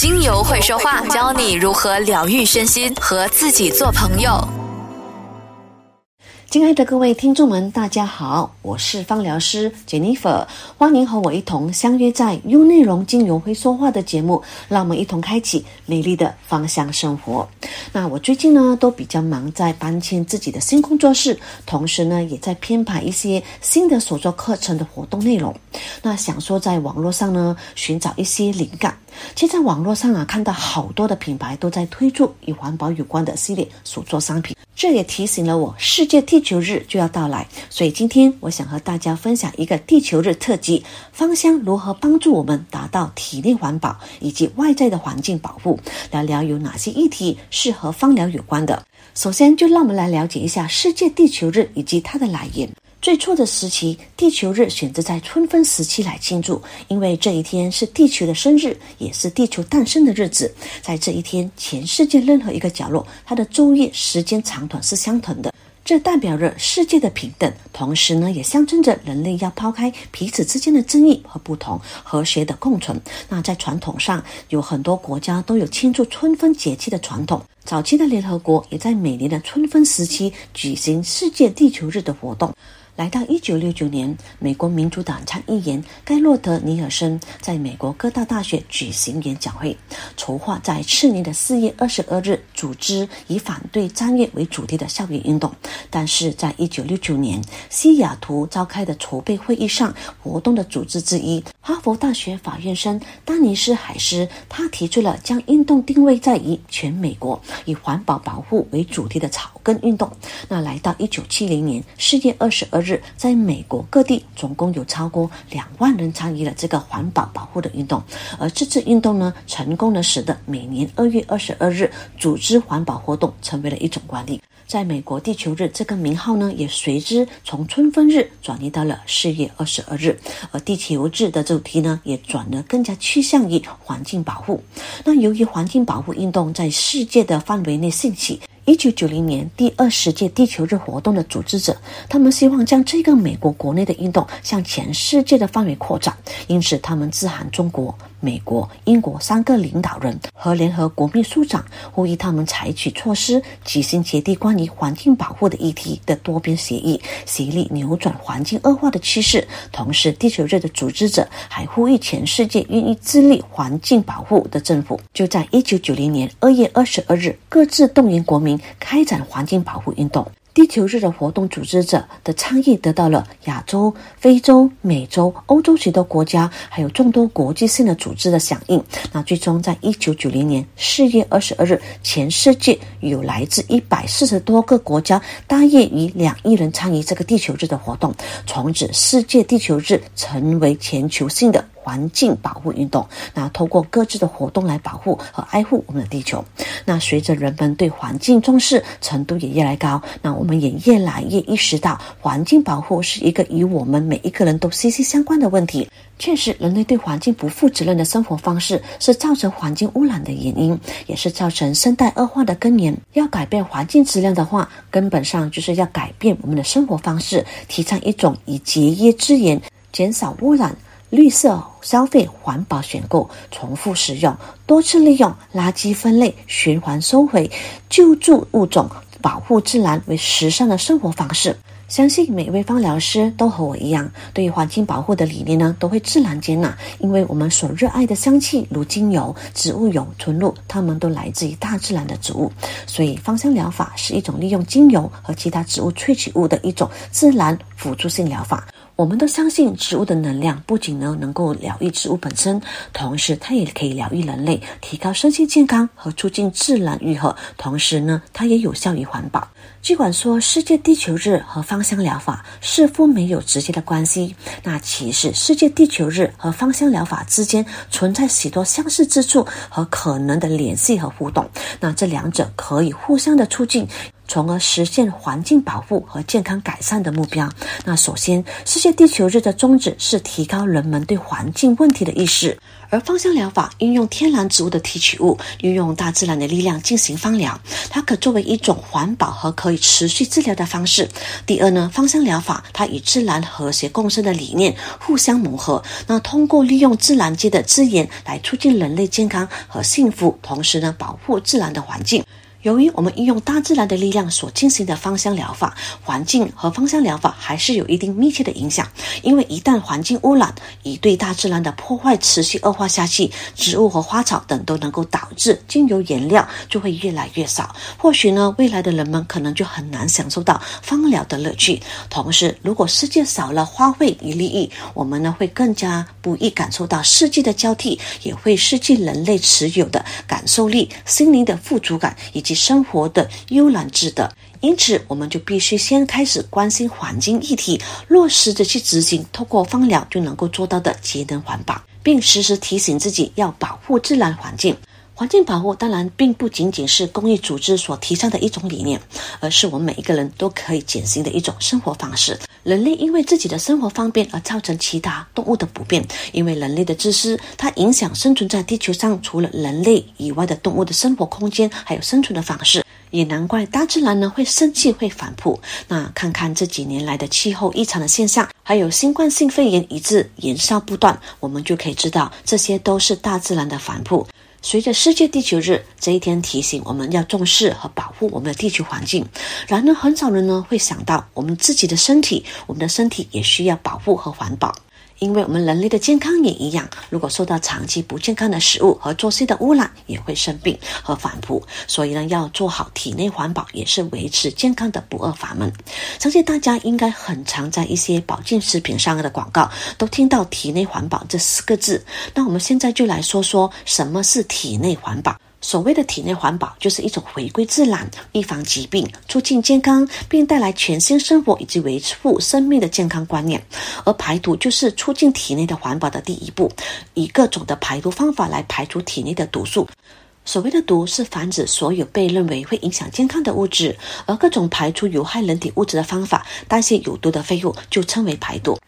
精油会说话，教你如何疗愈身心和自己做朋友。亲爱的各位听众们，大家好，我是芳疗师 Jennifer，欢迎和我一同相约在优内容精油会说话的节目，让我们一同开启美丽的芳香生活。那我最近呢都比较忙，在搬迁自己的新工作室，同时呢也在编排一些新的手作课程的活动内容。那想说在网络上呢寻找一些灵感。其实在网络上啊，看到好多的品牌都在推出与环保有关的系列手作商品，这也提醒了我，世界地球日就要到来。所以今天我想和大家分享一个地球日特辑：芳香如何帮助我们达到体内环保以及外在的环境保护。聊聊有哪些议题是和芳疗有关的。首先，就让我们来了解一下世界地球日以及它的来源。最初的时期，地球日选择在春分时期来庆祝，因为这一天是地球的生日，也是地球诞生的日子。在这一天，全世界任何一个角落，它的昼夜时间长短是相同的，这代表着世界的平等，同时呢，也象征着人类要抛开彼此之间的争议和不同，和谐的共存。那在传统上，有很多国家都有庆祝春分节气的传统。早期的联合国也在每年的春分时期举行世界地球日的活动。来到一九六九年，美国民主党参议员盖洛德·尼尔森在美国各大大学举行演讲会，筹划在次年的四月二十二日组织以反对战月为主题的校园运动。但是在一九六九年西雅图召开的筹备会议上，活动的组织之一哈佛大学法院生丹尼斯·海斯，他提出了将运动定位在以全美国以环保保护为主题的草根运动。那来到一九七零年四月二十二日。在美国各地，总共有超过两万人参与了这个环保保护的运动，而这次运动呢，成功的使得每年二月二十二日组织环保活动成为了一种惯例。在美国地球日这个名号呢，也随之从春分日转移到了四月二十二日，而地球日的主题呢，也转得更加趋向于环境保护。那由于环境保护运动在世界的范围内兴起。一九九零年第二十届地球日活动的组织者，他们希望将这个美国国内的运动向全世界的范围扩展，因此他们致函中国。美国、英国三个领导人和联合国秘书长呼吁他们采取措施，举行决定关于环境保护的议题的多边协议，协力扭转环境恶化的趋势。同时，地球日的组织者还呼吁全世界愿意致力环境保护的政府，就在一九九零年二月二十二日，各自动员国民开展环境保护运动。地球日的活动组织者的倡议得到了亚洲、非洲、美洲、欧洲许多国家，还有众多国际性的组织的响应。那最终在一九九零年四月二十二日，全世界有来自一百四十多个国家，大约与两亿人参与这个地球日的活动。从此，世界地球日成为全球性的。环境保护运动，那通过各自的活动来保护和爱护我们的地球。那随着人们对环境重视程度也越来越高，那我们也越来越意识到，环境保护是一个与我们每一个人都息息相关的问题。确实，人类对环境不负责任的生活方式是造成环境污染的原因，也是造成生态恶化的根源。要改变环境质量的话，根本上就是要改变我们的生活方式，提倡一种以节约资源、减少污染。绿色消费、环保选购、重复使用、多次利用、垃圾分类、循环收回、救助物种、保护自然为时尚的生活方式。相信每位芳疗师都和我一样，对于环境保护的理念呢，都会自然接纳。因为我们所热爱的香气，如精油、植物油、纯露，它们都来自于大自然的植物。所以，芳香疗法是一种利用精油和其他植物萃取物的一种自然辅助性疗法。我们都相信植物的能量不仅呢能够疗愈植物本身，同时它也可以疗愈人类，提高身心健康和促进自然愈合。同时呢，它也有效于环保。尽管说世界地球日和芳香疗法似乎没有直接的关系，那其实世界地球日和芳香疗法之间存在许多相似之处和可能的联系和互动。那这两者可以互相的促进。从而实现环境保护和健康改善的目标。那首先，世界地球日的宗旨是提高人们对环境问题的意识。而芳香疗法运用天然植物的提取物，运用大自然的力量进行芳疗，它可作为一种环保和可以持续治疗的方式。第二呢，芳香疗法它与自然和谐共生的理念互相磨合，那通过利用自然界的资源来促进人类健康和幸福，同时呢，保护自然的环境。由于我们运用大自然的力量所进行的芳香疗法，环境和芳香疗法还是有一定密切的影响。因为一旦环境污染，以对大自然的破坏持续恶化下去，植物和花草等都能够导致精油原料就会越来越少。或许呢，未来的人们可能就很难享受到芳疗的乐趣。同时，如果世界少了花卉与利益，我们呢会更加不易感受到四季的交替，也会失去人类持有的感受力、心灵的富足感以及。生活的悠然自得，因此我们就必须先开始关心环境议题，落实的去执行，透过芳疗就能够做到的节能环保，并时时提醒自己要保护自然环境。环境保护当然并不仅仅是公益组织所提倡的一种理念，而是我们每一个人都可以践行的一种生活方式。人类因为自己的生活方便而造成其他动物的不便，因为人类的自私，它影响生存在地球上除了人类以外的动物的生活空间，还有生存的方式。也难怪大自然呢会生气、会反扑。那看看这几年来的气候异常的现象，还有新冠性肺炎一直延烧不断，我们就可以知道，这些都是大自然的反扑。随着世界地球日这一天提醒我们要重视和保护我们的地球环境，然而很少人呢会想到我们自己的身体，我们的身体也需要保护和环保。因为我们人类的健康也一样，如果受到长期不健康的食物和作息的污染，也会生病和反扑。所以呢，要做好体内环保，也是维持健康的不二法门。相信大家应该很常在一些保健食品上的广告都听到“体内环保”这四个字。那我们现在就来说说什么是体内环保。所谓的体内环保，就是一种回归自然、预防疾病、促进健康，并带来全新生活以及维护生命的健康观念。而排毒就是促进体内的环保的第一步，以各种的排毒方法来排除体内的毒素。所谓的毒，是防止所有被认为会影响健康的物质，而各种排出有害人体物质的方法，代谢有毒的废物，就称为排毒。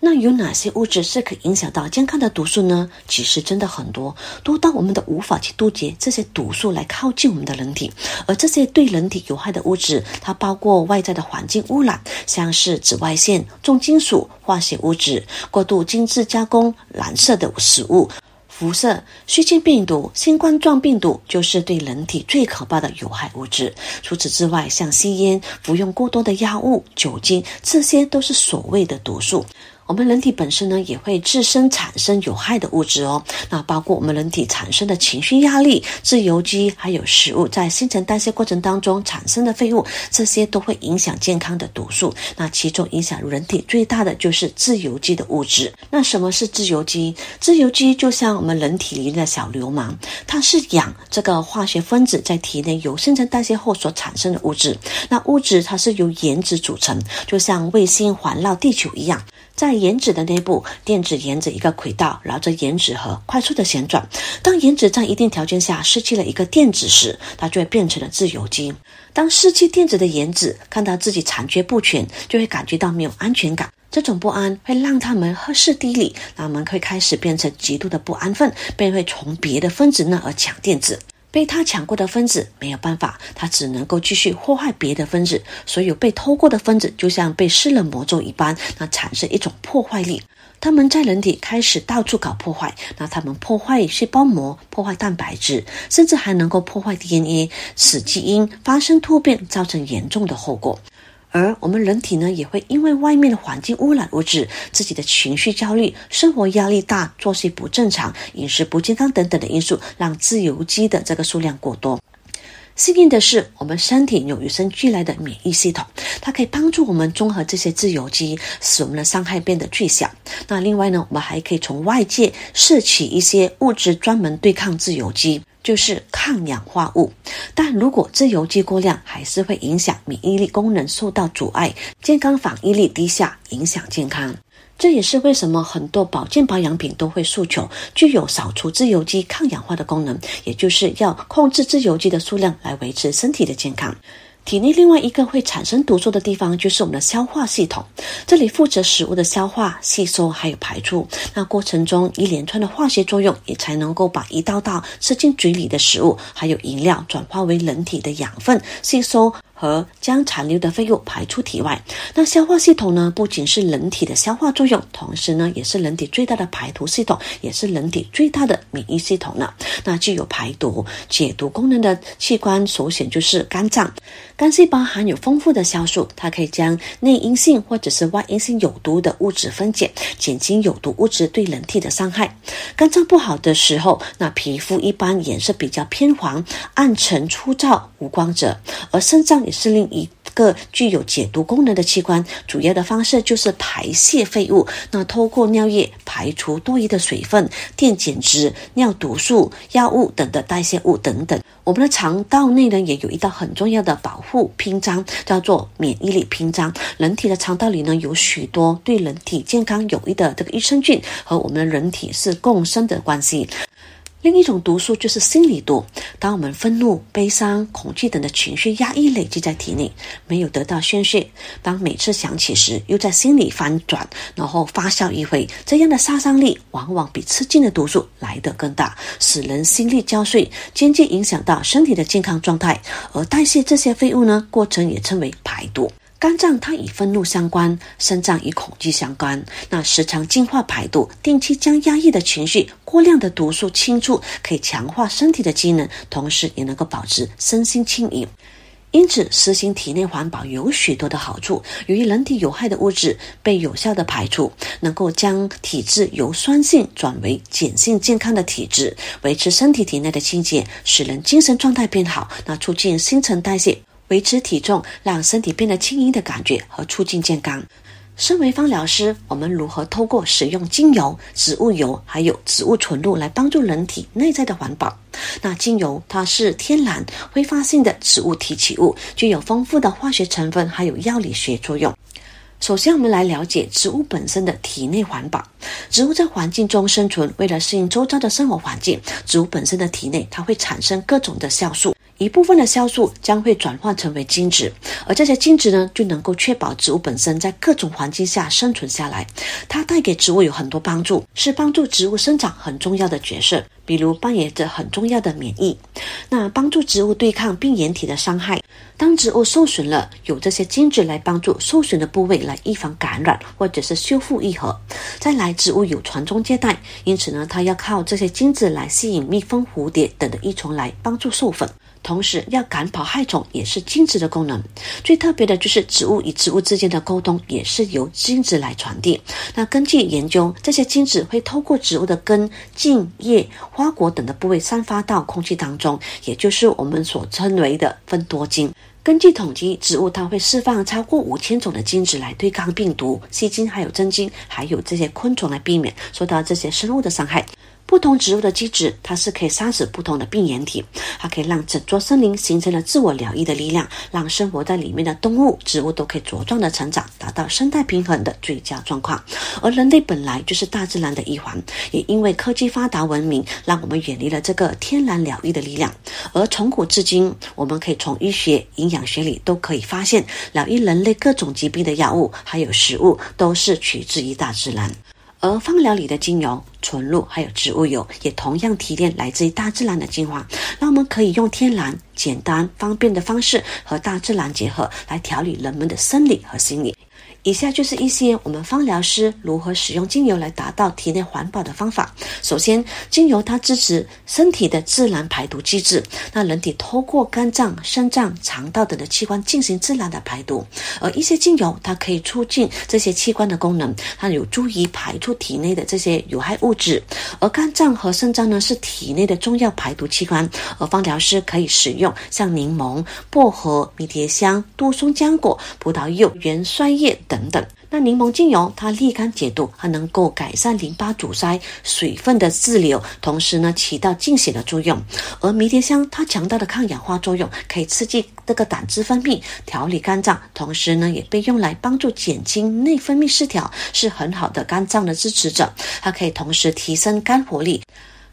那有哪些物质是可以影响到健康的毒素呢？其实真的很多，多到我们都无法去杜绝这些毒素来靠近我们的人体。而这些对人体有害的物质，它包括外在的环境污染，像是紫外线、重金属、化学物质、过度精致加工、蓝色的食物、辐射、细菌病毒、新冠状病毒，就是对人体最可怕的有害物质。除此之外，像吸烟、服用过多的药物、酒精，这些都是所谓的毒素。我们人体本身呢，也会自身产生有害的物质哦。那包括我们人体产生的情绪压力、自由基，还有食物在新陈代谢过程当中产生的废物，这些都会影响健康的毒素。那其中影响人体最大的就是自由基的物质。那什么是自由基？自由基就像我们人体里的小流氓，它是氧这个化学分子在体内由新陈代谢后所产生的物质。那物质它是由原子组成，就像卫星环绕地球一样。在原子的内部，电子沿着一个轨道绕着原子核快速的旋转。当原子在一定条件下失去了一个电子时，它就会变成了自由基。当失去电子的原子看到自己残缺不全，就会感觉到没有安全感。这种不安会让他们歇斯底里，他们会开始变成极度的不安分，便会从别的分子那儿抢电子。被他抢过的分子没有办法，他只能够继续祸害别的分子。所有被偷过的分子就像被施了魔咒一般，那产生一种破坏力。他们在人体开始到处搞破坏，那他们破坏细胞膜、破坏蛋白质，甚至还能够破坏 DNA，使基因发生突变，造成严重的后果。而我们人体呢，也会因为外面的环境污染物质、自己的情绪焦虑、生活压力大、作息不正常、饮食不健康等等的因素，让自由基的这个数量过多。幸运的是，我们身体有与生俱来的免疫系统，它可以帮助我们综合这些自由基，使我们的伤害变得最小。那另外呢，我们还可以从外界摄取一些物质，专门对抗自由基。就是抗氧化物，但如果自由基过量，还是会影响免疫力功能受到阻碍，健康反应力低下，影响健康。这也是为什么很多保健保养品都会诉求具有扫除自由基、抗氧化的功能，也就是要控制自由基的数量来维持身体的健康。体内另外一个会产生毒素的地方就是我们的消化系统，这里负责食物的消化、吸收还有排出。那过程中一连串的化学作用，也才能够把一道道吃进嘴里的食物还有饮料转化为人体的养分吸收。和将残留的废物排出体外。那消化系统呢，不仅是人体的消化作用，同时呢，也是人体最大的排毒系统，也是人体最大的免疫系统呢。那具有排毒、解毒功能的器官，首选就是肝脏。肝细胞含有丰富的酵素，它可以将内因性或者是外因性有毒的物质分解，减轻有毒物质对人体的伤害。肝脏不好的时候，那皮肤一般颜色比较偏黄、暗沉、粗糙、无光泽，而肾脏。也是另一个具有解毒功能的器官，主要的方式就是排泄废物。那透过尿液排除多余的水分、电解质、尿毒素、药物等的代谢物等等。我们的肠道内呢，也有一道很重要的保护屏障，叫做免疫力屏障。人体的肠道里呢，有许多对人体健康有益的这个益生菌，和我们的人体是共生的关系。另一种毒素就是心理毒。当我们愤怒、悲伤、恐惧等的情绪压抑累积在体内，没有得到宣泄，当每次想起时，又在心里翻转，然后发酵一回，这样的杀伤力往往比吃进的毒素来得更大，使人心力交瘁，间接影响到身体的健康状态。而代谢这些废物呢，过程也称为排毒。肝脏它与愤怒相关，肾脏与恐惧相关。那时常净化排毒，定期将压抑的情绪、过量的毒素清除，可以强化身体的机能，同时也能够保持身心轻盈。因此，实行体内环保有许多的好处。由于人体有害的物质被有效的排出，能够将体质由酸性转为碱性健康的体质，维持身体体内的清洁，使人精神状态变好，那促进新陈代谢。维持体重，让身体变得轻盈的感觉和促进健康。身为芳疗师，我们如何透过使用精油、植物油还有植物纯露来帮助人体内在的环保？那精油它是天然挥发性的植物提取物，具有丰富的化学成分，还有药理学作用。首先，我们来了解植物本身的体内环保。植物在环境中生存，为了适应周遭的生活环境，植物本身的体内它会产生各种的酵素。一部分的酵素将会转换成为精子，而这些精子呢，就能够确保植物本身在各种环境下生存下来。它带给植物有很多帮助，是帮助植物生长很重要的角色。比如扮演着很重要的免疫，那帮助植物对抗病原体的伤害。当植物受损了，有这些精子来帮助受损的部位来预防感染或者是修复愈合。再来，植物有传宗接代，因此呢，它要靠这些精子来吸引蜜蜂、蝴蝶等的益虫来帮助授粉。同时，要赶跑害虫也是精子的功能。最特别的就是植物与植物之间的沟通也是由精子来传递。那根据研究，这些精子会透过植物的根、茎、叶、花果等的部位散发到空气当中，也就是我们所称为的分多精。根据统计，植物它会释放超过五千种的精子来对抗病毒、细菌，还有真菌，还有这些昆虫来避免受到这些生物的伤害。不同植物的机制，它是可以杀死不同的病原体，它可以让整座森林形成了自我疗愈的力量，让生活在里面的动物、植物都可以茁壮的成长，达到生态平衡的最佳状况。而人类本来就是大自然的一环，也因为科技发达、文明，让我们远离了这个天然疗愈的力量。而从古至今，我们可以从医学、营养学里都可以发现，疗愈人类各种疾病的药物还有食物，都是取自于大自然。而芳疗里的精油、纯露还有植物油，也同样提炼来自于大自然的精华，那我们可以用天然、简单、方便的方式和大自然结合，来调理人们的生理和心理。以下就是一些我们芳疗师如何使用精油来达到体内环保的方法。首先，精油它支持身体的自然排毒机制，那人体通过肝脏、肾脏、肠道等的器官进行自然的排毒。而一些精油它可以促进这些器官的功能，它有助于排出体内的这些有害物质。而肝脏和肾脏呢是体内的重要排毒器官，而芳疗师可以使用像柠檬、薄荷、迷迭香、杜松浆果、葡萄柚、元酸叶等。等等，那柠檬精油它利肝解毒，它能够改善淋巴阻塞、水分的滞留，同时呢起到净血的作用。而迷迭香它强大的抗氧化作用，可以刺激这个胆汁分泌，调理肝脏，同时呢也被用来帮助减轻内分泌失调，是很好的肝脏的支持者。它可以同时提升肝活力。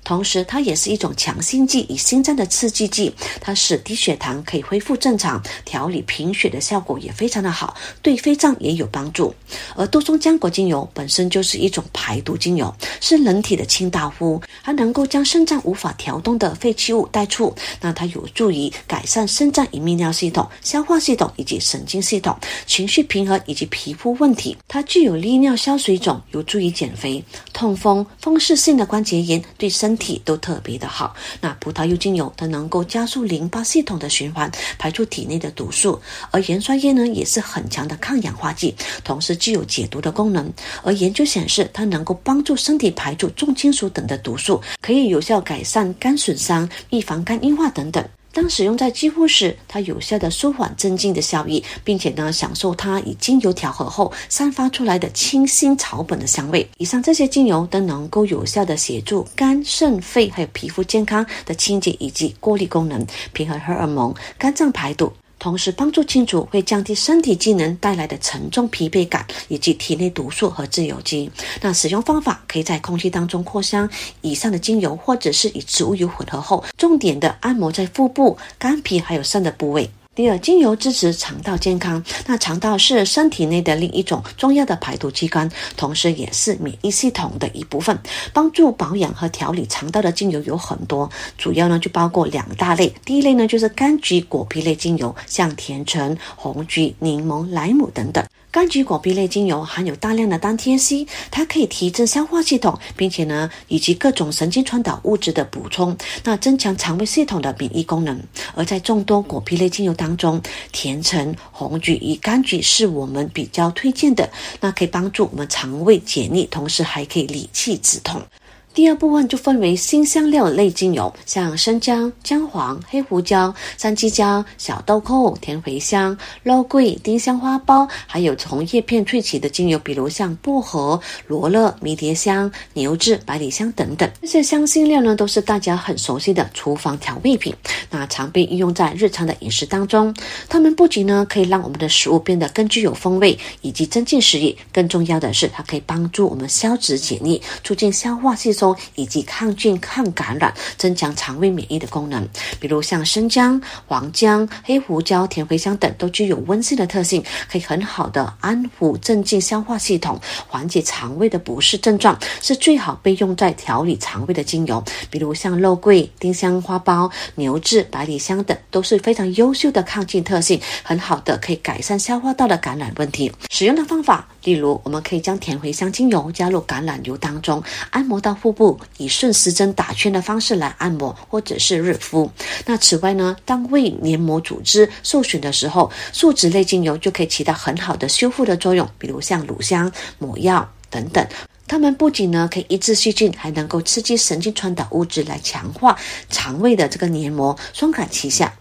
同时它也是一种强心剂与心脏的刺激剂，它使低血糖可以恢复正常，调理贫血的效果也非常的好，对肺脏也有帮助。而杜松浆果精油本身就是一种排毒精油，是人体的清道夫，还能够将肾脏无法调动的废弃物带出，那它有助于改善肾脏与泌尿系统、消化系统以及神经系统、情绪平衡以及皮肤问题。它具有利尿消水肿，有助于减肥、痛风、风湿性的关节炎，对身体都特别的好。那葡萄柚精油它能够加速淋巴系统的循环，排出体内的毒素。而盐酸叶呢，也是很强的抗氧化剂，同时具有解毒的功能。而研究显示，它能够帮助身体排出重金属等的毒素，可以有效改善肝损伤、预防肝硬化等等。当使用在肌肤时，它有效的舒缓镇静的效益，并且呢，享受它以精油调和后散发出来的清新草本的香味。以上这些精油都能够有效的协助肝、肾、肺还有皮肤健康的清洁以及过滤功能，平衡荷尔蒙、肝脏排毒。同时帮助清除会降低身体机能带来的沉重疲惫感，以及体内毒素和自由基。那使用方法可以在空气当中扩香以上的精油，或者是与植物油混合后，重点的按摩在腹部、肝脾还有肾的部位。第二，精油支持肠道健康。那肠道是身体内的另一种重要的排毒器官，同时也是免疫系统的一部分。帮助保养和调理肠道的精油有很多，主要呢就包括两大类。第一类呢就是柑橘果皮类精油，像甜橙、红橘、柠檬、莱姆等等。柑橘果皮类精油含有大量的单萜烯，它可以提振消化系统，并且呢以及各种神经传导物质的补充，那增强肠胃系统的免疫功能。而在众多果皮类精油当中，甜橙、红橘与柑橘是我们比较推荐的，那可以帮助我们肠胃解腻，同时还可以理气止痛。第二部分就分为新香料类精油，像生姜、姜黄、黑胡椒、山鸡椒、小豆蔻、甜茴香、肉桂、丁香花苞，还有从叶片萃取的精油，比如像薄荷、罗勒、迷迭香、牛至、百里香等等。这些香辛料呢，都是大家很熟悉的厨房调味品，那常被运用在日常的饮食当中。它们不仅呢可以让我们的食物变得更具有风味，以及增进食欲，更重要的是，它可以帮助我们消脂解腻，促进消化吸收。以及抗菌、抗感染、增强肠胃免疫的功能，比如像生姜、黄姜、黑胡椒、甜茴香等，都具有温性的特性，可以很好的安抚、镇静消化系统，缓解肠胃的不适症状，是最好被用在调理肠胃的精油。比如像肉桂、丁香花苞、牛至、百里香等，都是非常优秀的抗菌特性，很好的可以改善消化道的感染问题。使用的方法，例如我们可以将甜茴香精油加入橄榄油当中，按摩到腹。部以顺时针打圈的方式来按摩，或者是热敷。那此外呢，当胃黏膜组织受损的时候，树脂类精油就可以起到很好的修复的作用，比如像乳香、抹药等等。它们不仅呢可以抑制细菌，还能够刺激神经传导物质来强化肠胃的这个黏膜，双管齐下。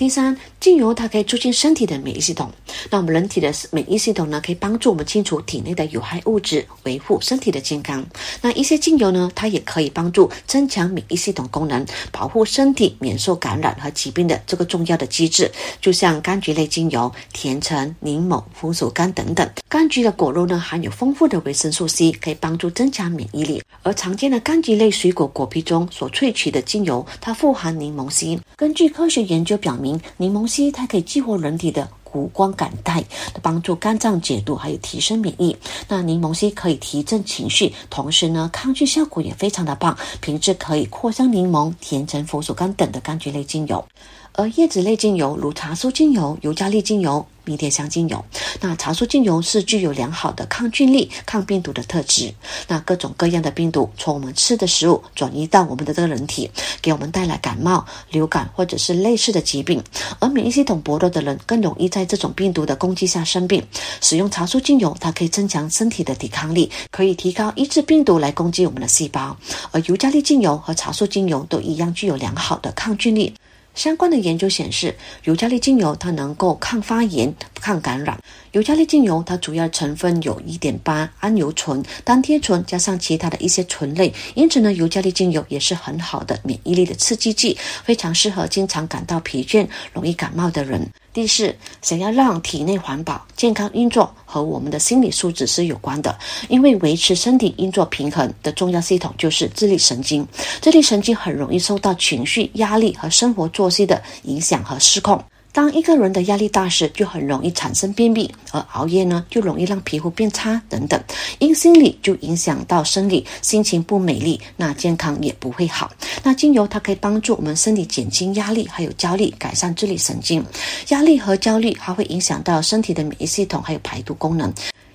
第三，精油它可以促进身体的免疫系统。那我们人体的免疫系统呢，可以帮助我们清除体内的有害物质，维护身体的健康。那一些精油呢，它也可以帮助增强免疫系统功能，保护身体免受感染和疾病的这个重要的机制。就像柑橘类精油、甜橙、柠檬、红薯干等等。柑橘的果肉呢，含有丰富的维生素 C，可以帮助增强免疫力。而常见的柑橘类水果果皮中所萃取的精油，它富含柠檬烯。根据科学研究表明，柠檬烯它可以激活人体的谷胱甘肽，帮助肝脏解毒，还有提升免疫。那柠檬烯可以提振情绪，同时呢，抗菌效果也非常的棒。品质可以扩香柠檬、甜橙、佛手柑等的柑橘类精油。而叶子类精油，如茶树精油、尤加利精油、迷迭香精油，那茶树精油是具有良好的抗菌力、抗病毒的特质。那各种各样的病毒从我们吃的食物转移到我们的这个人体，给我们带来感冒、流感或者是类似的疾病。而免疫系统薄弱的人更容易在这种病毒的攻击下生病。使用茶树精油，它可以增强身体的抵抗力，可以提高抑制病毒来攻击我们的细胞。而尤加利精油和茶树精油都一样具有良好的抗菌力。相关的研究显示，尤加利精油它能够抗发炎、抗感染。尤加利精油它主要成分有一点八桉油醇、单萜醇，加上其他的一些醇类，因此呢，尤加利精油也是很好的免疫力的刺激剂，非常适合经常感到疲倦、容易感冒的人。第四，想要让体内环保、健康运作，和我们的心理素质是有关的。因为维持身体运作平衡的重要系统就是自律神经，自律神经很容易受到情绪、压力和生活作息的影响和失控。当一个人的压力大时，就很容易产生便秘；而熬夜呢，就容易让皮肤变差等等。因心理就影响到生理，心情不美丽，那健康也不会好。那精油它可以帮助我们身体减轻压力，还有焦虑，改善自律神经。压力和焦虑还会影响到身体的免疫系统，还有排毒功能。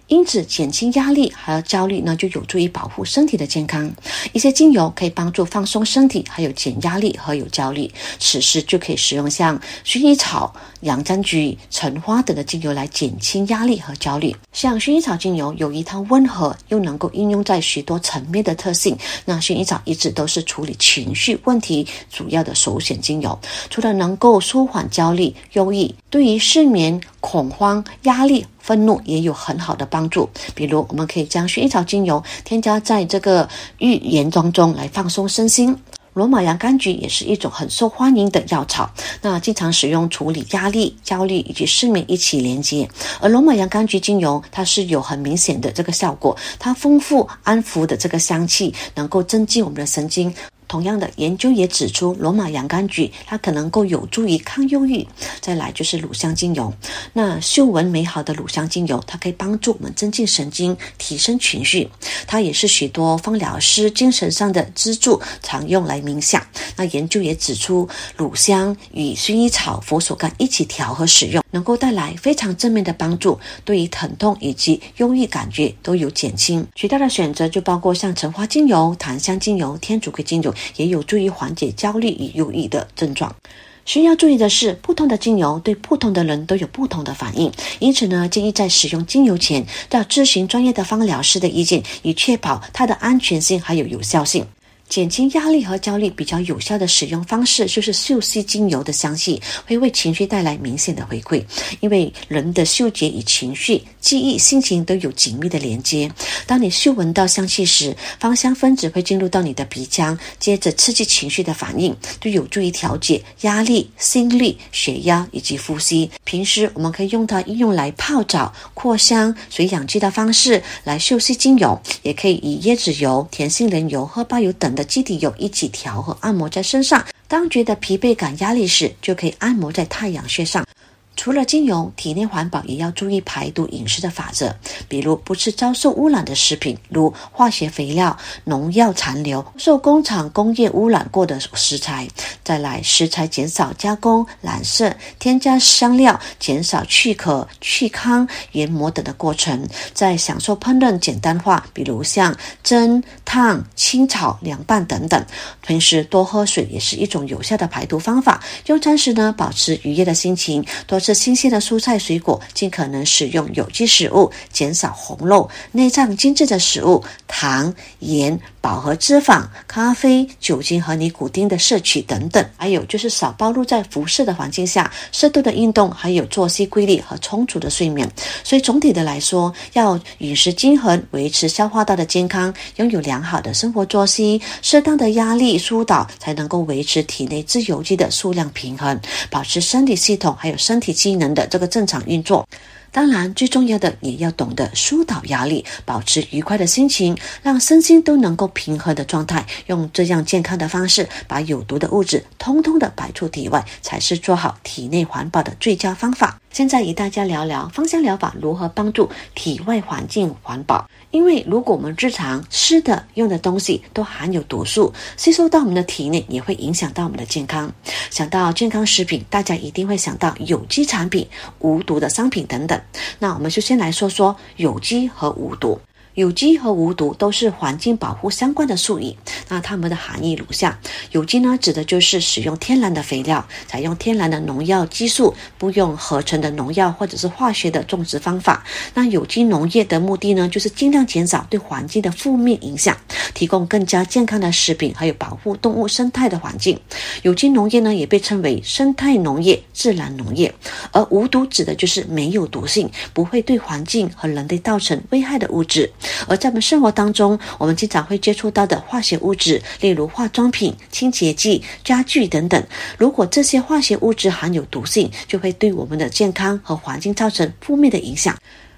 因此，减轻压力和焦虑呢，就有助于保护身体的健康。一些精油可以帮助放松身体，还有减压力和有焦虑。此时就可以使用像薰衣草、洋甘菊、橙花等的精油来减轻压力和焦虑。像薰衣草精油有一套温和又能够应用在许多层面的特性。那薰衣草一直都是处理情绪问题主要的首选精油。除了能够舒缓焦虑、忧郁，对于失眠、恐慌、压力。愤怒也有很好的帮助，比如我们可以将薰衣草精油添加在这个浴盐当中来放松身心。罗马洋甘菊也是一种很受欢迎的药草，那经常使用处理压力、焦虑以及失眠一起连接。而罗马洋甘菊精油它是有很明显的这个效果，它丰富安抚的这个香气能够增进我们的神经。同样的研究也指出，罗马洋甘菊它可能够有助于抗忧郁。再来就是乳香精油，那嗅闻美好的乳香精油，它可以帮助我们增进神经、提升情绪。它也是许多芳疗师精神上的支柱，常用来冥想。那研究也指出，乳香与薰衣草、佛手柑一起调和使用，能够带来非常正面的帮助，对于疼痛以及忧郁感觉都有减轻。其他的选择就包括像橙花精油、檀香精油、天竺葵精油。也有助于缓解焦虑与忧郁的症状。需要注意的是，不同的精油对不同的人都有不同的反应，因此呢，建议在使用精油前要咨询专业的芳疗师的意见，以确保它的安全性还有有效性。减轻压力和焦虑比较有效的使用方式，就是嗅吸精油的香气会为情绪带来明显的回馈。因为人的嗅觉与情绪、记忆、心情都有紧密的连接。当你嗅闻到香气时，芳香分子会进入到你的鼻腔，接着刺激情绪的反应，就有助于调节压力、心率、血压以及呼吸。平时我们可以用它应用来泡澡、扩香、水养肌的方式来嗅吸精油，也可以以椰子油、甜杏仁油、荷包油等。的基底油一起调和按摩在身上，当觉得疲惫感、压力时，就可以按摩在太阳穴上。除了精油，体内环保也要注意排毒饮食的法则，比如不吃遭受污染的食品，如化学肥料、农药残留、受工厂工业污染过的食材。再来，食材减少加工、染色、添加香料，减少去壳、去糠、研磨等的过程。在享受烹饪简单化，比如像蒸、烫、清炒、凉拌等等。平时多喝水也是一种有效的排毒方法。用餐时呢，保持愉悦的心情，多。吃新鲜的蔬菜水果，尽可能使用有机食物，减少红肉、内脏精致的食物，糖、盐、饱和脂肪、咖啡、酒精和尼古丁的摄取等等。还有就是少暴露在辐射的环境下，适度的运动，还有作息规律和充足的睡眠。所以总体的来说，要饮食均衡，维持消化道的健康，拥有良好的生活作息，适当的压力疏导，才能够维持体内自由基的数量平衡，保持身体系统还有身体。机能的这个正常运作，当然最重要的也要懂得疏导压力，保持愉快的心情，让身心都能够平和的状态。用这样健康的方式，把有毒的物质通通的排出体外，才是做好体内环保的最佳方法。现在与大家聊聊芳香疗法如何帮助体外环境环保。因为如果我们日常吃的、用的东西都含有毒素，吸收到我们的体内，也会影响到我们的健康。想到健康食品，大家一定会想到有机产品、无毒的商品等等。那我们就先来说说有机和无毒。有机和无毒都是环境保护相关的术语。那它们的含义如下：有机呢，指的就是使用天然的肥料，采用天然的农药激素，不用合成的农药或者是化学的种植方法。那有机农业的目的呢，就是尽量减少对环境的负面影响，提供更加健康的食品，还有保护动物生态的环境。有机农业呢，也被称为生态农业、自然农业。而无毒指的就是没有毒性，不会对环境和人类造成危害的物质。而在我们生活当中，我们经常会接触到的化学物质，例如化妆品、清洁剂、家具等等，如果这些化学物质含有毒性，就会对我们的健康和环境造成负面的影响。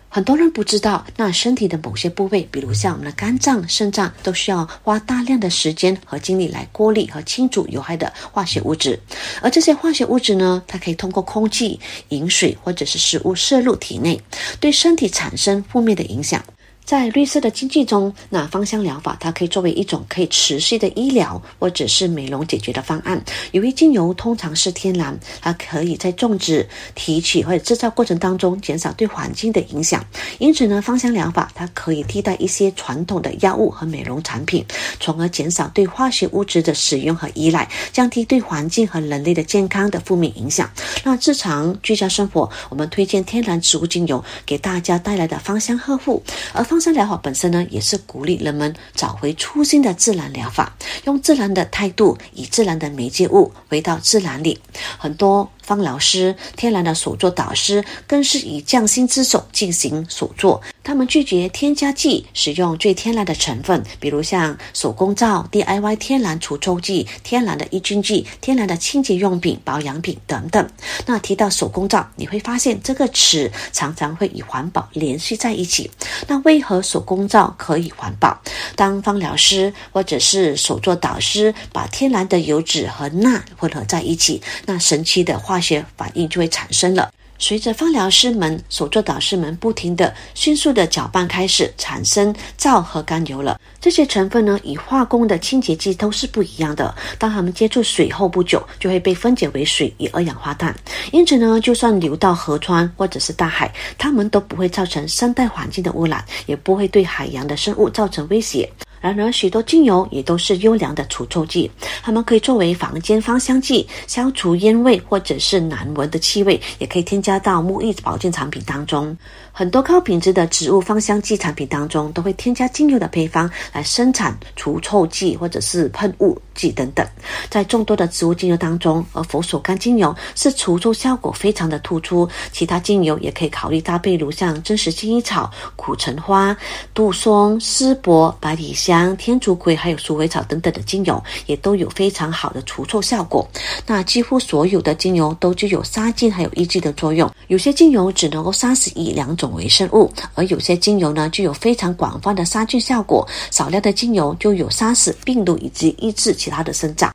很多人不知道，那身体的某些部位，比如像我们的肝脏、肾脏，都需要花大量的时间和精力来过滤和清除有害的化学物质。而这些化学物质呢，它可以通过空气、饮水或者是食物摄入体内，对身体产生负面的影响。在绿色的经济中，那芳香疗法它可以作为一种可以持续的医疗或者是美容解决的方案。由于精油通常是天然，它可以在种植、提取或者制造过程当中减少对环境的影响。因此呢，芳香疗法它可以替代一些传统的药物和美容产品，从而减少对化学物质的使用和依赖，降低对环境和人类的健康的负面影响。那日常居家生活，我们推荐天然植物精油给大家带来的芳香呵护，而芳。香疗法本身呢，也是鼓励人们找回初心的自然疗法，用自然的态度，以自然的媒介物回到自然里。很多。芳疗师、天然的手作导师更是以匠心之手进行手作。他们拒绝添加剂，使用最天然的成分，比如像手工皂、DIY 天然除臭剂、天然的抑菌剂、天然的清洁用品、保养品等等。那提到手工皂，你会发现这个词常常会与环保联系在一起。那为何手工皂可以环保？当芳疗师或者是手作导师把天然的油脂和钠混合在一起，那神奇的化学反应就会产生了。随着芳疗师们、手作导师们不停的、迅速的搅拌，开始产生皂和甘油了。这些成分呢，与化工的清洁剂都是不一样的。当它们接触水后不久，就会被分解为水与二氧化碳。因此呢，就算流到河川或者是大海，它们都不会造成生态环境的污染，也不会对海洋的生物造成威胁。然而，许多精油也都是优良的除臭剂，它们可以作为房间芳香剂，消除烟味或者是难闻的气味，也可以添加到沐浴保健产品当中。很多高品质的植物芳香剂产品当中，都会添加精油的配方来生产除臭剂或者是喷雾剂等等。在众多的植物精油当中，而佛手柑精油是除臭效果非常的突出。其他精油也可以考虑搭配，如像真实薰衣草、苦橙花、杜松、丝柏、百里香、天竺葵，还有鼠尾草等等的精油，也都有非常好的除臭效果。那几乎所有的精油都具有杀菌还有抑制的作用。有些精油只能够杀死一两种。微生物，而有些精油呢具有非常广泛的杀菌效果，少量的精油就有杀死病毒以及抑制其他的生长。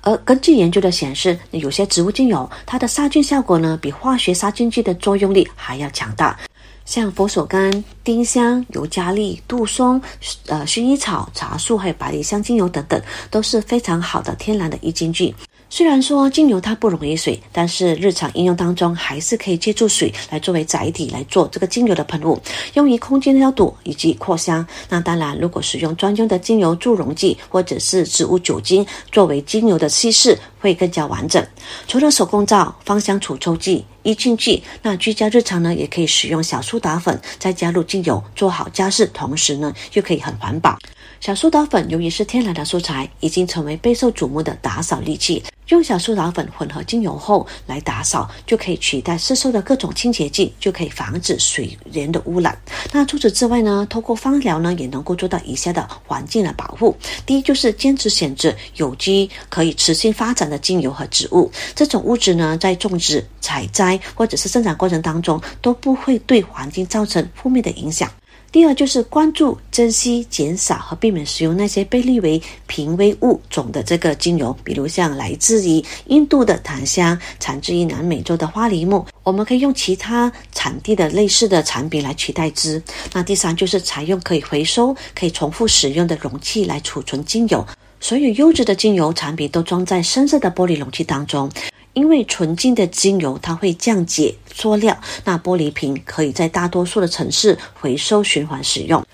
而根据研究的显示，有些植物精油它的杀菌效果呢比化学杀菌剂的作用力还要强大，像佛手柑、丁香、尤加利、杜松、呃薰衣草、茶树还有百里香精油等等，都是非常好的天然的抑菌剂。虽然说精油它不溶于水，但是日常应用当中还是可以借助水来作为载体来做这个精油的喷雾，用于空间消毒以及扩香。那当然，如果使用专用的精油助溶剂或者是植物酒精作为精油的稀释，会更加完整。除了手工皂、芳香除臭剂、抑菌剂，那居家日常呢也可以使用小苏打粉，再加入精油做好家事，同时呢又可以很环保。小苏打粉由于是天然的素材，已经成为备受瞩目的打扫利器。用小苏打粉混合精油后来打扫，就可以取代市售的各种清洁剂，就可以防止水源的污染。那除此之外呢，透过芳疗呢，也能够做到以下的环境的保护。第一，就是坚持选择有机、可以持续发展的精油和植物。这种物质呢，在种植、采摘或者是生长过程当中，都不会对环境造成负面的影响。第二就是关注、珍惜、减少和避免使用那些被列为濒危物种的这个精油，比如像来自于印度的檀香、产自于南美洲的花梨木，我们可以用其他产地的类似的产品来取代之。那第三就是采用可以回收、可以重复使用的容器来储存精油，所有优质的精油产品都装在深色的玻璃容器当中。因为纯净的精油，它会降解塑料，那玻璃瓶可以在大多数的城市回收循环使用。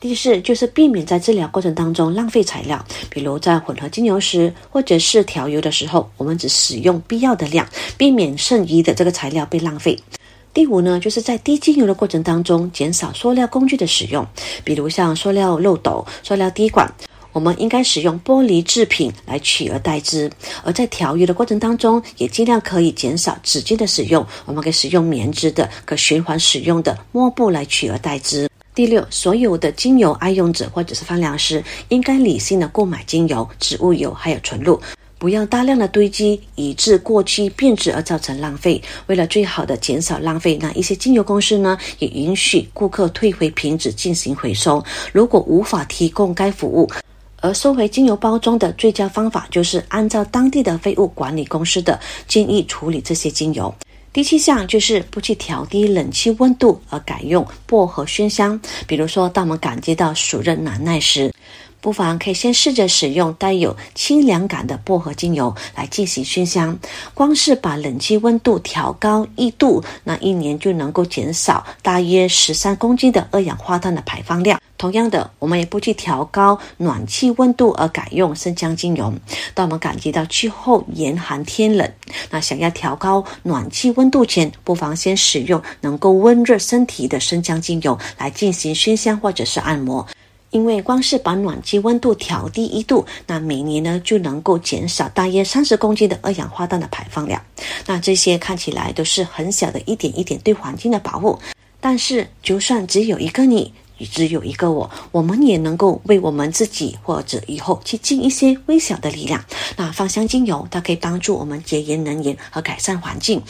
第四就是避免在治疗过程当中浪费材料，比如在混合精油时或者是调油的时候，我们只使用必要的量，避免剩余的这个材料被浪费。第五呢，就是在滴精油的过程当中，减少塑料工具的使用，比如像塑料漏斗、塑料滴管。我们应该使用玻璃制品来取而代之，而在调油的过程当中，也尽量可以减少纸巾的使用。我们可以使用棉质的、可循环使用的抹布来取而代之。第六，所有的精油爱用者或者是芳疗师应该理性的购买精油、植物油还有纯露，不要大量的堆积，以致过期变质而造成浪费。为了最好的减少浪费，那一些精油公司呢也允许顾客退回瓶子进行回收。如果无法提供该服务，而收回精油包装的最佳方法就是按照当地的废物管理公司的建议处理这些精油。第七项就是不去调低冷气温度，而改用薄荷熏香。比如说，当我们感觉到暑热难耐时，不妨可以先试着使用带有清凉感的薄荷精油来进行熏香。光是把冷气温度调高一度，那一年就能够减少大约十三公斤的二氧化碳的排放量。同样的，我们也不去调高暖气温度，而改用生姜精油。当我们感觉到气候严寒天冷，那想要调高暖气温度前，不妨先使用能够温热身体的生姜精油来进行熏香或者是按摩。因为光是把暖气温度调低一度，那每年呢就能够减少大约三十公斤的二氧化碳的排放量。那这些看起来都是很小的一点一点对环境的保护，但是就算只有一个你。只有一个我，我们也能够为我们自己或者以后去尽一些微小的力量。那芳香精油，它可以帮助我们节约能源和改善环境。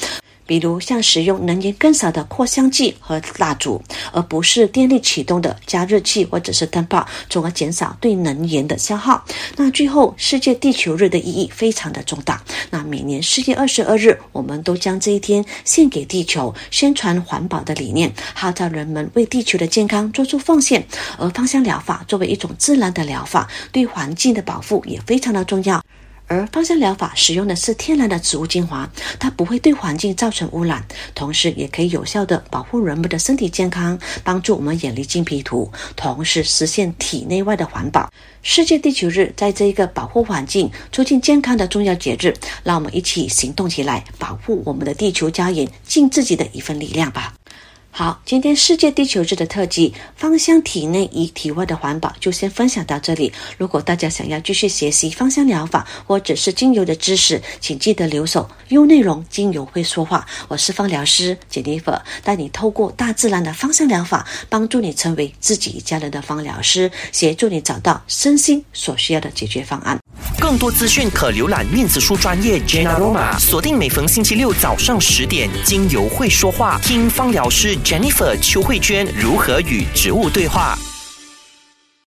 比如像使用能源更少的扩香剂和蜡烛，而不是电力启动的加热器或者是灯泡，从而减少对能源的消耗。那最后，世界地球日的意义非常的重大。那每年四月二十二日，我们都将这一天献给地球，宣传环保的理念，号召人们为地球的健康做出奉献。而芳香疗法作为一种自然的疗法，对环境的保护也非常的重要。而芳香疗法使用的是天然的植物精华，它不会对环境造成污染，同时也可以有效的保护人们的身体健康，帮助我们远离金皮图，同时实现体内外的环保。世界地球日在这一个保护环境、促进健康的重要节日，让我们一起行动起来，保护我们的地球家园，尽自己的一份力量吧。好，今天世界地球日的特辑“芳香体内与体外的环保”就先分享到这里。如果大家想要继续学习芳香疗法或者是精油的知识，请记得留守优内容，精油会说话。我是芳疗师简妮弗，带你透过大自然的芳香疗法，帮助你成为自己一家人的芳疗师，协助你找到身心所需要的解决方案。更多资讯可浏览面子书专业 Jenna Roma，锁定每逢星期六早上十点，精油会说话，听芳疗师 Jennifer 邱慧娟如何与植物对话。